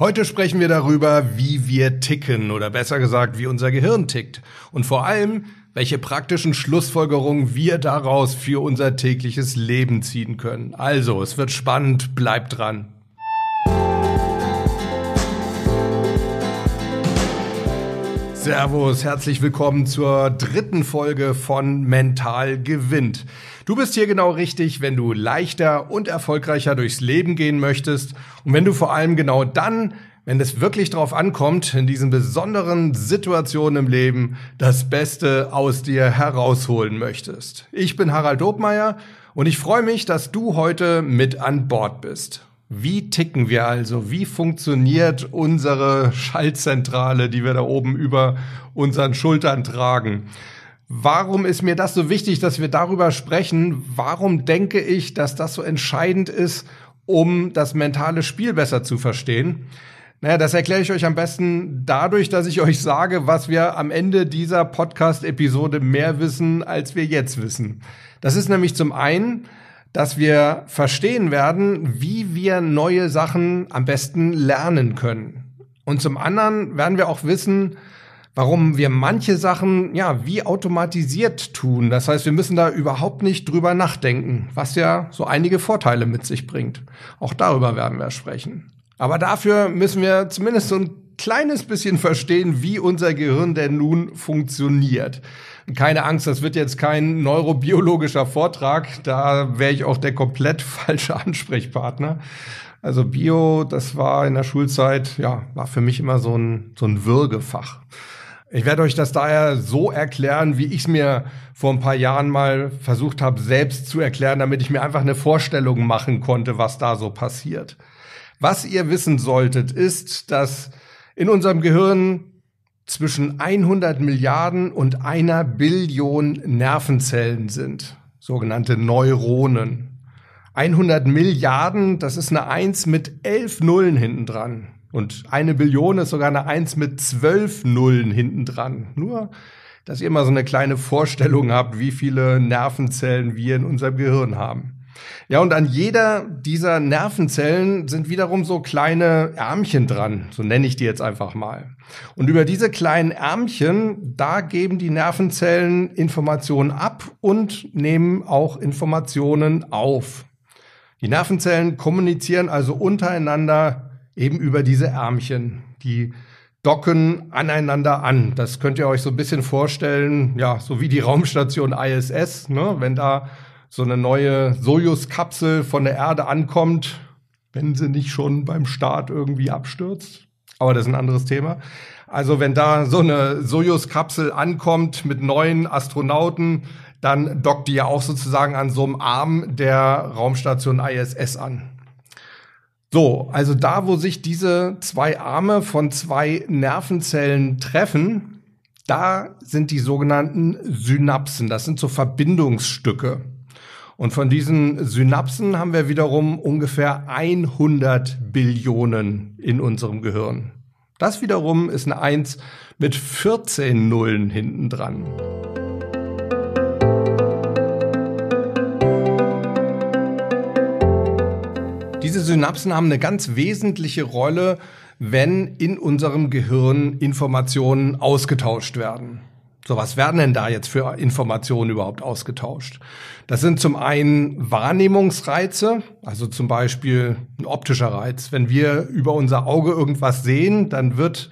Heute sprechen wir darüber, wie wir ticken oder besser gesagt, wie unser Gehirn tickt und vor allem, welche praktischen Schlussfolgerungen wir daraus für unser tägliches Leben ziehen können. Also, es wird spannend, bleibt dran. Servus, herzlich willkommen zur dritten Folge von Mental gewinnt. Du bist hier genau richtig, wenn du leichter und erfolgreicher durchs Leben gehen möchtest und wenn du vor allem genau dann, wenn es wirklich drauf ankommt, in diesen besonderen Situationen im Leben das Beste aus dir herausholen möchtest. Ich bin Harald Dobmeier und ich freue mich, dass du heute mit an Bord bist. Wie ticken wir also? Wie funktioniert unsere Schaltzentrale, die wir da oben über unseren Schultern tragen? Warum ist mir das so wichtig, dass wir darüber sprechen? Warum denke ich, dass das so entscheidend ist, um das mentale Spiel besser zu verstehen? Naja, das erkläre ich euch am besten dadurch, dass ich euch sage, was wir am Ende dieser Podcast-Episode mehr wissen, als wir jetzt wissen. Das ist nämlich zum einen, dass wir verstehen werden, wie wir neue Sachen am besten lernen können. Und zum anderen werden wir auch wissen, warum wir manche Sachen ja wie automatisiert tun. Das heißt, wir müssen da überhaupt nicht drüber nachdenken, was ja so einige Vorteile mit sich bringt. Auch darüber werden wir sprechen. Aber dafür müssen wir zumindest so ein kleines bisschen verstehen, wie unser Gehirn denn nun funktioniert. Keine Angst, das wird jetzt kein neurobiologischer Vortrag, da wäre ich auch der komplett falsche Ansprechpartner. Also Bio, das war in der Schulzeit, ja, war für mich immer so ein, so ein Würgefach. Ich werde euch das daher so erklären, wie ich es mir vor ein paar Jahren mal versucht habe, selbst zu erklären, damit ich mir einfach eine Vorstellung machen konnte, was da so passiert. Was ihr wissen solltet, ist, dass in unserem Gehirn zwischen 100 Milliarden und einer Billion Nervenzellen sind, sogenannte Neuronen. 100 Milliarden, das ist eine Eins mit elf Nullen hinten dran. Und eine Billion ist sogar eine Eins mit zwölf Nullen hinten dran. Nur, dass ihr mal so eine kleine Vorstellung habt, wie viele Nervenzellen wir in unserem Gehirn haben. Ja, und an jeder dieser Nervenzellen sind wiederum so kleine Ärmchen dran, so nenne ich die jetzt einfach mal. Und über diese kleinen Ärmchen, da geben die Nervenzellen Informationen ab und nehmen auch Informationen auf. Die Nervenzellen kommunizieren also untereinander eben über diese Ärmchen. Die docken aneinander an. Das könnt ihr euch so ein bisschen vorstellen, ja, so wie die Raumstation ISS, ne? wenn da so eine neue Sojus-Kapsel von der Erde ankommt, wenn sie nicht schon beim Start irgendwie abstürzt. Aber das ist ein anderes Thema. Also wenn da so eine Sojus-Kapsel ankommt mit neuen Astronauten, dann dockt die ja auch sozusagen an so einem Arm der Raumstation ISS an. So, also da, wo sich diese zwei Arme von zwei Nervenzellen treffen, da sind die sogenannten Synapsen. Das sind so Verbindungsstücke. Und von diesen Synapsen haben wir wiederum ungefähr 100 Billionen in unserem Gehirn. Das wiederum ist eine Eins mit 14 Nullen hinten dran. Diese Synapsen haben eine ganz wesentliche Rolle, wenn in unserem Gehirn Informationen ausgetauscht werden. So, was werden denn da jetzt für Informationen überhaupt ausgetauscht? Das sind zum einen Wahrnehmungsreize, also zum Beispiel ein optischer Reiz. Wenn wir über unser Auge irgendwas sehen, dann wird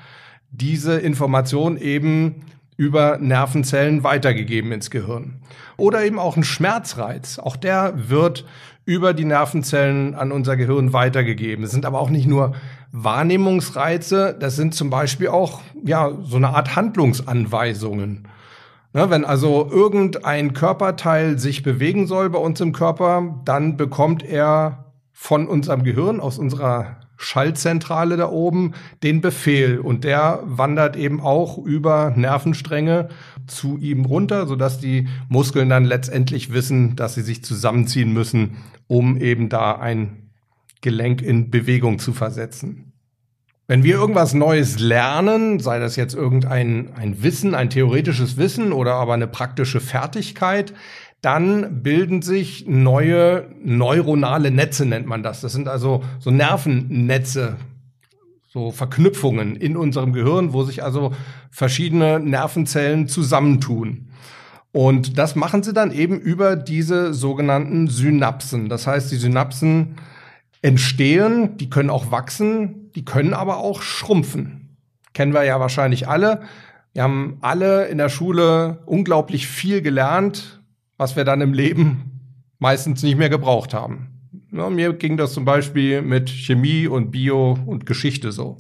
diese Information eben über Nervenzellen weitergegeben ins Gehirn. Oder eben auch ein Schmerzreiz. Auch der wird über die Nervenzellen an unser Gehirn weitergegeben. Es sind aber auch nicht nur Wahrnehmungsreize, das sind zum Beispiel auch ja so eine Art Handlungsanweisungen. Ne, wenn also irgendein Körperteil sich bewegen soll bei uns im Körper, dann bekommt er von unserem Gehirn, aus unserer Schaltzentrale da oben, den Befehl. Und der wandert eben auch über Nervenstränge zu ihm runter, sodass die Muskeln dann letztendlich wissen, dass sie sich zusammenziehen müssen, um eben da ein Gelenk in Bewegung zu versetzen. Wenn wir irgendwas Neues lernen, sei das jetzt irgendein ein Wissen, ein theoretisches Wissen oder aber eine praktische Fertigkeit, dann bilden sich neue neuronale Netze, nennt man das. Das sind also so Nervennetze, so Verknüpfungen in unserem Gehirn, wo sich also verschiedene Nervenzellen zusammentun. Und das machen sie dann eben über diese sogenannten Synapsen. Das heißt, die Synapsen entstehen, die können auch wachsen, die können aber auch schrumpfen. Kennen wir ja wahrscheinlich alle. Wir haben alle in der Schule unglaublich viel gelernt, was wir dann im Leben meistens nicht mehr gebraucht haben. Ja, mir ging das zum Beispiel mit Chemie und Bio und Geschichte so.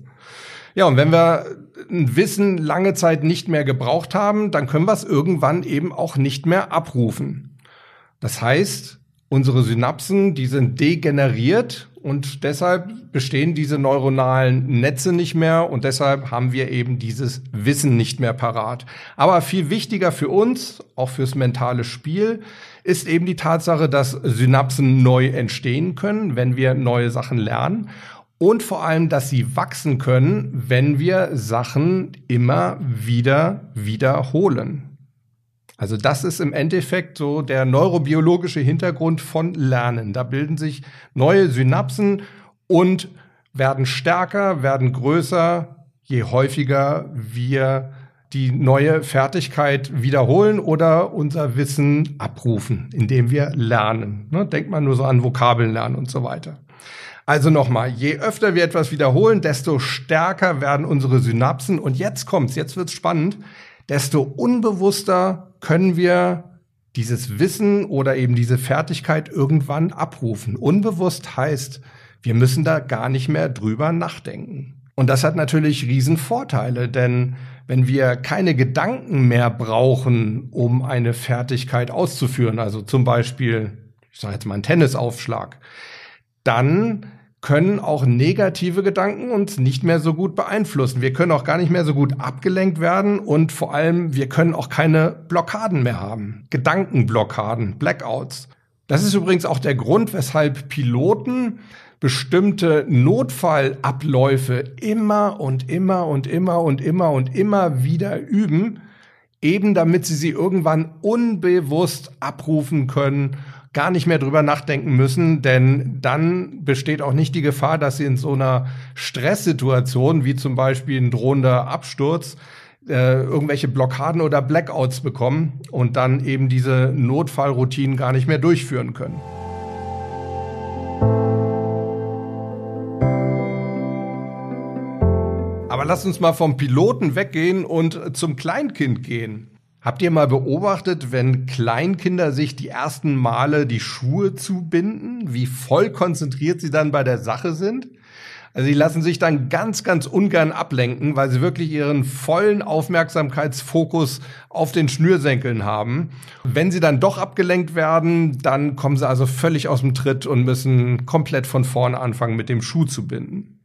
Ja, und wenn wir ein Wissen lange Zeit nicht mehr gebraucht haben, dann können wir es irgendwann eben auch nicht mehr abrufen. Das heißt, unsere Synapsen, die sind degeneriert und deshalb bestehen diese neuronalen Netze nicht mehr und deshalb haben wir eben dieses Wissen nicht mehr parat. Aber viel wichtiger für uns, auch fürs mentale Spiel, ist eben die Tatsache, dass Synapsen neu entstehen können, wenn wir neue Sachen lernen. Und vor allem, dass sie wachsen können, wenn wir Sachen immer wieder wiederholen. Also das ist im Endeffekt so der neurobiologische Hintergrund von Lernen. Da bilden sich neue Synapsen und werden stärker, werden größer, je häufiger wir die neue Fertigkeit wiederholen oder unser Wissen abrufen, indem wir lernen. Ne? Denkt man nur so an Vokabeln lernen und so weiter. Also nochmal, je öfter wir etwas wiederholen, desto stärker werden unsere Synapsen. Und jetzt kommt's, jetzt wird's spannend, desto unbewusster können wir dieses Wissen oder eben diese Fertigkeit irgendwann abrufen. Unbewusst heißt, wir müssen da gar nicht mehr drüber nachdenken. Und das hat natürlich Riesenvorteile, denn wenn wir keine Gedanken mehr brauchen, um eine Fertigkeit auszuführen, also zum Beispiel, ich sage jetzt mal einen Tennisaufschlag, dann können auch negative Gedanken uns nicht mehr so gut beeinflussen. Wir können auch gar nicht mehr so gut abgelenkt werden und vor allem, wir können auch keine Blockaden mehr haben. Gedankenblockaden, Blackouts. Das ist übrigens auch der Grund, weshalb Piloten bestimmte Notfallabläufe immer und immer und immer und immer und immer wieder üben, eben damit sie sie irgendwann unbewusst abrufen können, gar nicht mehr drüber nachdenken müssen, denn dann besteht auch nicht die Gefahr, dass sie in so einer Stresssituation, wie zum Beispiel ein drohender Absturz, äh, irgendwelche Blockaden oder Blackouts bekommen und dann eben diese Notfallroutinen gar nicht mehr durchführen können. Aber lass uns mal vom Piloten weggehen und zum Kleinkind gehen. Habt ihr mal beobachtet, wenn Kleinkinder sich die ersten Male die Schuhe zubinden, wie voll konzentriert sie dann bei der Sache sind? Also sie lassen sich dann ganz, ganz ungern ablenken, weil sie wirklich ihren vollen Aufmerksamkeitsfokus auf den Schnürsenkeln haben. Wenn sie dann doch abgelenkt werden, dann kommen sie also völlig aus dem Tritt und müssen komplett von vorne anfangen, mit dem Schuh zu binden.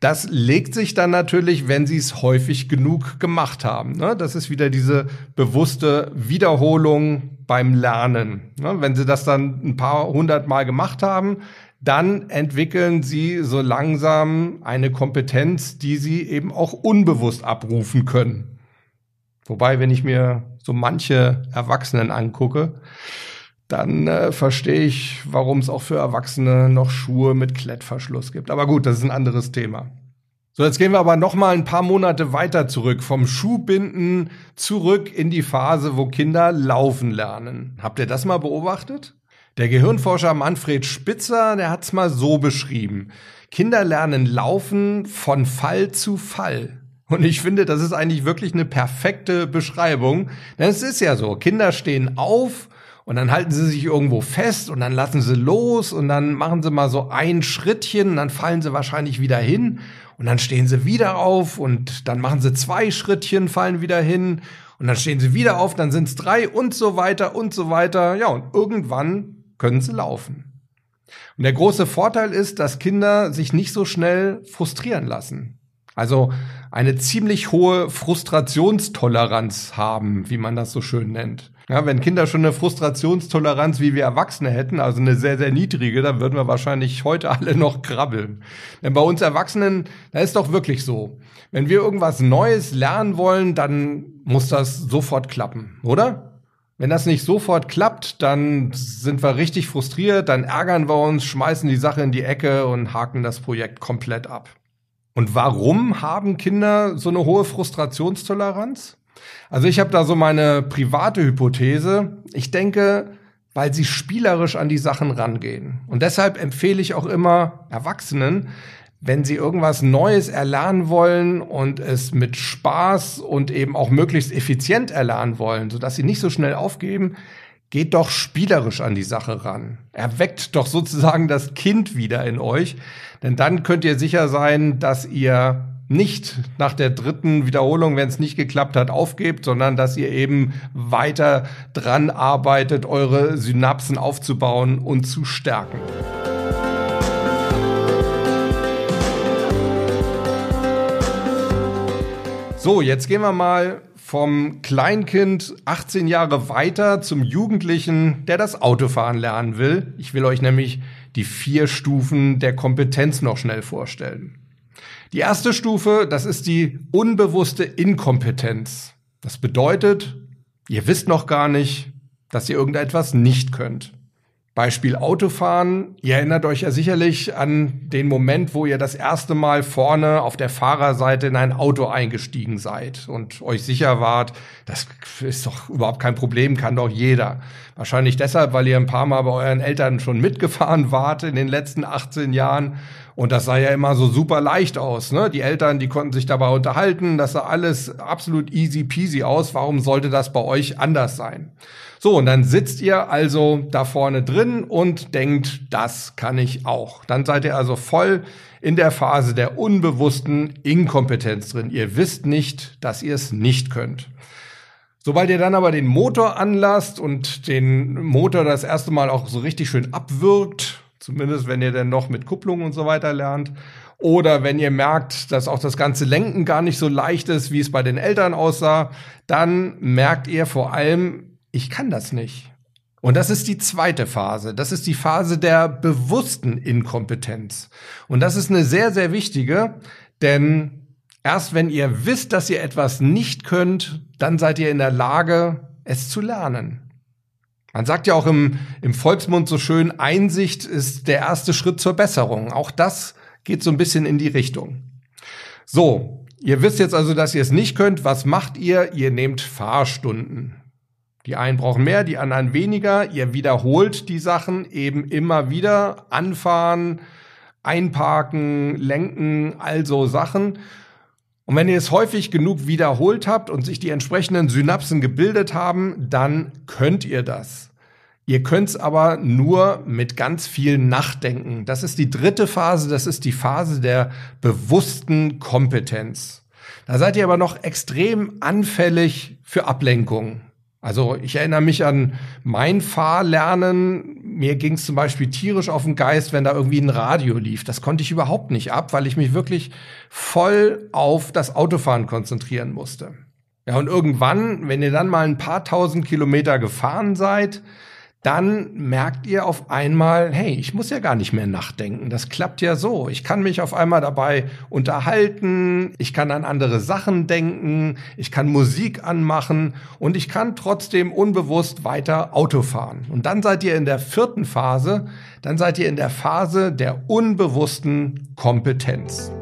Das legt sich dann natürlich, wenn sie es häufig genug gemacht haben. Ne? Das ist wieder diese bewusste Wiederholung beim Lernen. Ne? Wenn sie das dann ein paar hundert Mal gemacht haben, dann entwickeln sie so langsam eine Kompetenz, die sie eben auch unbewusst abrufen können. Wobei, wenn ich mir so manche Erwachsenen angucke, dann äh, verstehe ich, warum es auch für Erwachsene noch Schuhe mit Klettverschluss gibt. Aber gut, das ist ein anderes Thema. So, jetzt gehen wir aber noch mal ein paar Monate weiter zurück, vom Schuhbinden zurück in die Phase, wo Kinder laufen lernen. Habt ihr das mal beobachtet? Der Gehirnforscher Manfred Spitzer, der hat's mal so beschrieben. Kinder lernen laufen von Fall zu Fall. Und ich finde, das ist eigentlich wirklich eine perfekte Beschreibung. Denn es ist ja so, Kinder stehen auf und dann halten sie sich irgendwo fest und dann lassen sie los und dann machen sie mal so ein Schrittchen und dann fallen sie wahrscheinlich wieder hin und dann stehen sie wieder auf und dann machen sie zwei Schrittchen, fallen wieder hin und dann stehen sie wieder auf, dann sind es drei und so weiter und so weiter. Ja, und irgendwann können sie laufen. Und der große Vorteil ist, dass Kinder sich nicht so schnell frustrieren lassen. Also eine ziemlich hohe Frustrationstoleranz haben, wie man das so schön nennt. Ja, wenn Kinder schon eine Frustrationstoleranz wie wir Erwachsene hätten, also eine sehr, sehr niedrige, dann würden wir wahrscheinlich heute alle noch krabbeln. Denn bei uns Erwachsenen, da ist doch wirklich so. Wenn wir irgendwas Neues lernen wollen, dann muss das sofort klappen, oder? Wenn das nicht sofort klappt, dann sind wir richtig frustriert, dann ärgern wir uns, schmeißen die Sache in die Ecke und haken das Projekt komplett ab. Und warum haben Kinder so eine hohe Frustrationstoleranz? Also ich habe da so meine private Hypothese. Ich denke, weil sie spielerisch an die Sachen rangehen. Und deshalb empfehle ich auch immer Erwachsenen, wenn sie irgendwas Neues erlernen wollen und es mit Spaß und eben auch möglichst effizient erlernen wollen, sodass sie nicht so schnell aufgeben, geht doch spielerisch an die Sache ran. Erweckt doch sozusagen das Kind wieder in euch, denn dann könnt ihr sicher sein, dass ihr nicht nach der dritten Wiederholung, wenn es nicht geklappt hat, aufgebt, sondern dass ihr eben weiter dran arbeitet, eure Synapsen aufzubauen und zu stärken. So, jetzt gehen wir mal vom Kleinkind 18 Jahre weiter zum Jugendlichen, der das Autofahren lernen will. Ich will euch nämlich die vier Stufen der Kompetenz noch schnell vorstellen. Die erste Stufe, das ist die unbewusste Inkompetenz. Das bedeutet, ihr wisst noch gar nicht, dass ihr irgendetwas nicht könnt. Beispiel Autofahren. Ihr erinnert euch ja sicherlich an den Moment, wo ihr das erste Mal vorne auf der Fahrerseite in ein Auto eingestiegen seid und euch sicher wart, das ist doch überhaupt kein Problem, kann doch jeder. Wahrscheinlich deshalb, weil ihr ein paar Mal bei euren Eltern schon mitgefahren wart in den letzten 18 Jahren. Und das sah ja immer so super leicht aus. Ne? Die Eltern, die konnten sich dabei unterhalten. Das sah alles absolut easy peasy aus. Warum sollte das bei euch anders sein? So, und dann sitzt ihr also da vorne drin und denkt, das kann ich auch. Dann seid ihr also voll in der Phase der unbewussten Inkompetenz drin. Ihr wisst nicht, dass ihr es nicht könnt. Sobald ihr dann aber den Motor anlasst und den Motor das erste Mal auch so richtig schön abwirkt, zumindest wenn ihr dann noch mit Kupplung und so weiter lernt, oder wenn ihr merkt, dass auch das ganze Lenken gar nicht so leicht ist, wie es bei den Eltern aussah, dann merkt ihr vor allem, ich kann das nicht. Und das ist die zweite Phase. Das ist die Phase der bewussten Inkompetenz. Und das ist eine sehr, sehr wichtige, denn erst wenn ihr wisst, dass ihr etwas nicht könnt, dann seid ihr in der Lage, es zu lernen. Man sagt ja auch im, im Volksmund so schön, Einsicht ist der erste Schritt zur Besserung. Auch das geht so ein bisschen in die Richtung. So, ihr wisst jetzt also, dass ihr es nicht könnt. Was macht ihr? Ihr nehmt Fahrstunden. Die einen brauchen mehr, die anderen weniger. Ihr wiederholt die Sachen eben immer wieder. Anfahren, einparken, lenken, also Sachen. Und wenn ihr es häufig genug wiederholt habt und sich die entsprechenden Synapsen gebildet haben, dann könnt ihr das. Ihr könnt es aber nur mit ganz viel Nachdenken. Das ist die dritte Phase, das ist die Phase der bewussten Kompetenz. Da seid ihr aber noch extrem anfällig für Ablenkung. Also ich erinnere mich an mein Fahrlernen. Mir ging es zum Beispiel tierisch auf den Geist, wenn da irgendwie ein Radio lief. Das konnte ich überhaupt nicht ab, weil ich mich wirklich voll auf das Autofahren konzentrieren musste. Ja, und irgendwann, wenn ihr dann mal ein paar tausend Kilometer gefahren seid, dann merkt ihr auf einmal, hey, ich muss ja gar nicht mehr nachdenken. Das klappt ja so. Ich kann mich auf einmal dabei unterhalten, ich kann an andere Sachen denken, ich kann Musik anmachen und ich kann trotzdem unbewusst weiter Auto fahren. Und dann seid ihr in der vierten Phase, dann seid ihr in der Phase der unbewussten Kompetenz.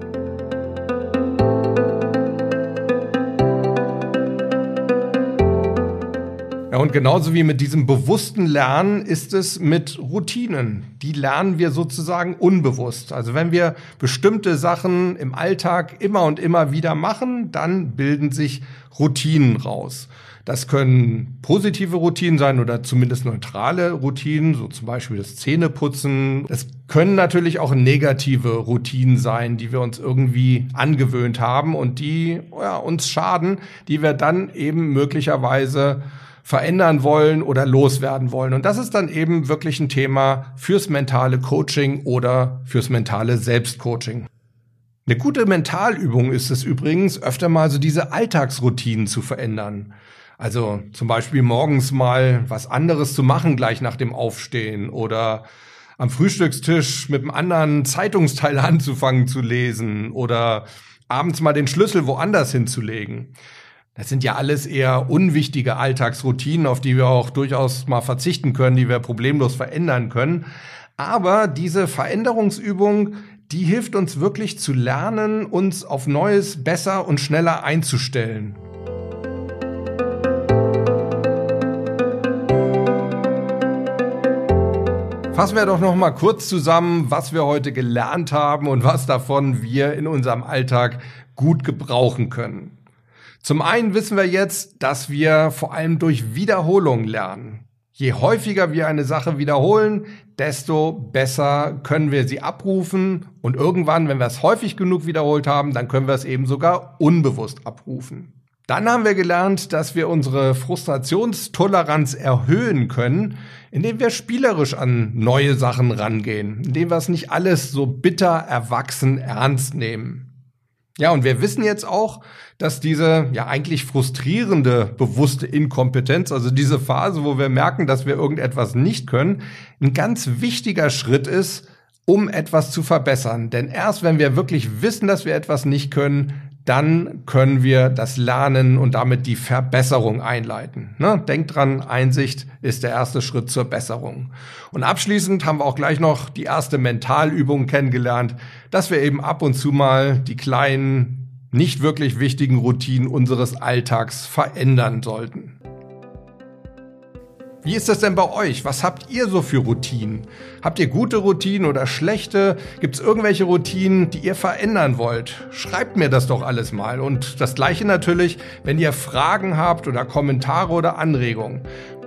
Ja, und genauso wie mit diesem bewussten Lernen ist es mit Routinen. Die lernen wir sozusagen unbewusst. Also wenn wir bestimmte Sachen im Alltag immer und immer wieder machen, dann bilden sich Routinen raus. Das können positive Routinen sein oder zumindest neutrale Routinen, so zum Beispiel das Zähneputzen. Es können natürlich auch negative Routinen sein, die wir uns irgendwie angewöhnt haben und die ja, uns schaden, die wir dann eben möglicherweise verändern wollen oder loswerden wollen. Und das ist dann eben wirklich ein Thema fürs mentale Coaching oder fürs mentale Selbstcoaching. Eine gute Mentalübung ist es übrigens, öfter mal so diese Alltagsroutinen zu verändern. Also zum Beispiel morgens mal was anderes zu machen gleich nach dem Aufstehen oder am Frühstückstisch mit einem anderen Zeitungsteil anzufangen zu lesen oder abends mal den Schlüssel woanders hinzulegen. Das sind ja alles eher unwichtige Alltagsroutinen, auf die wir auch durchaus mal verzichten können, die wir problemlos verändern können. Aber diese Veränderungsübung, die hilft uns wirklich zu lernen, uns auf Neues besser und schneller einzustellen. Fassen wir doch noch mal kurz zusammen, was wir heute gelernt haben und was davon wir in unserem Alltag gut gebrauchen können. Zum einen wissen wir jetzt, dass wir vor allem durch Wiederholung lernen. Je häufiger wir eine Sache wiederholen, desto besser können wir sie abrufen und irgendwann, wenn wir es häufig genug wiederholt haben, dann können wir es eben sogar unbewusst abrufen. Dann haben wir gelernt, dass wir unsere Frustrationstoleranz erhöhen können, indem wir spielerisch an neue Sachen rangehen, indem wir es nicht alles so bitter erwachsen ernst nehmen. Ja, und wir wissen jetzt auch, dass diese ja eigentlich frustrierende bewusste Inkompetenz, also diese Phase, wo wir merken, dass wir irgendetwas nicht können, ein ganz wichtiger Schritt ist, um etwas zu verbessern. Denn erst wenn wir wirklich wissen, dass wir etwas nicht können, dann können wir das Lernen und damit die Verbesserung einleiten. Ne? Denkt dran, Einsicht ist der erste Schritt zur Besserung. Und abschließend haben wir auch gleich noch die erste Mentalübung kennengelernt, dass wir eben ab und zu mal die kleinen, nicht wirklich wichtigen Routinen unseres Alltags verändern sollten. Wie ist das denn bei euch? Was habt ihr so für Routinen? Habt ihr gute Routinen oder schlechte? Gibt es irgendwelche Routinen, die ihr verändern wollt? Schreibt mir das doch alles mal. Und das gleiche natürlich, wenn ihr Fragen habt oder Kommentare oder Anregungen.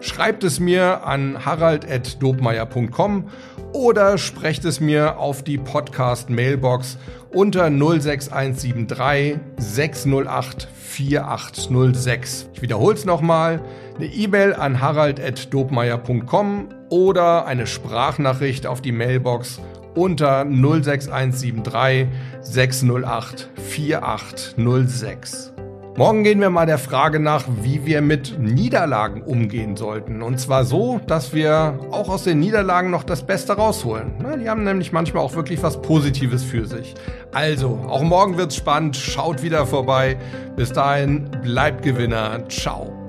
Schreibt es mir an harald.dobmeier.com oder sprecht es mir auf die Podcast-Mailbox unter 06173 608 4806. Ich wiederhole es nochmal. Eine E-Mail an harald.dobmeier.com oder eine Sprachnachricht auf die Mailbox unter 06173 608 4806. Morgen gehen wir mal der Frage nach, wie wir mit Niederlagen umgehen sollten. Und zwar so, dass wir auch aus den Niederlagen noch das Beste rausholen. Die haben nämlich manchmal auch wirklich was Positives für sich. Also, auch morgen wird's spannend. Schaut wieder vorbei. Bis dahin, bleibt Gewinner. Ciao.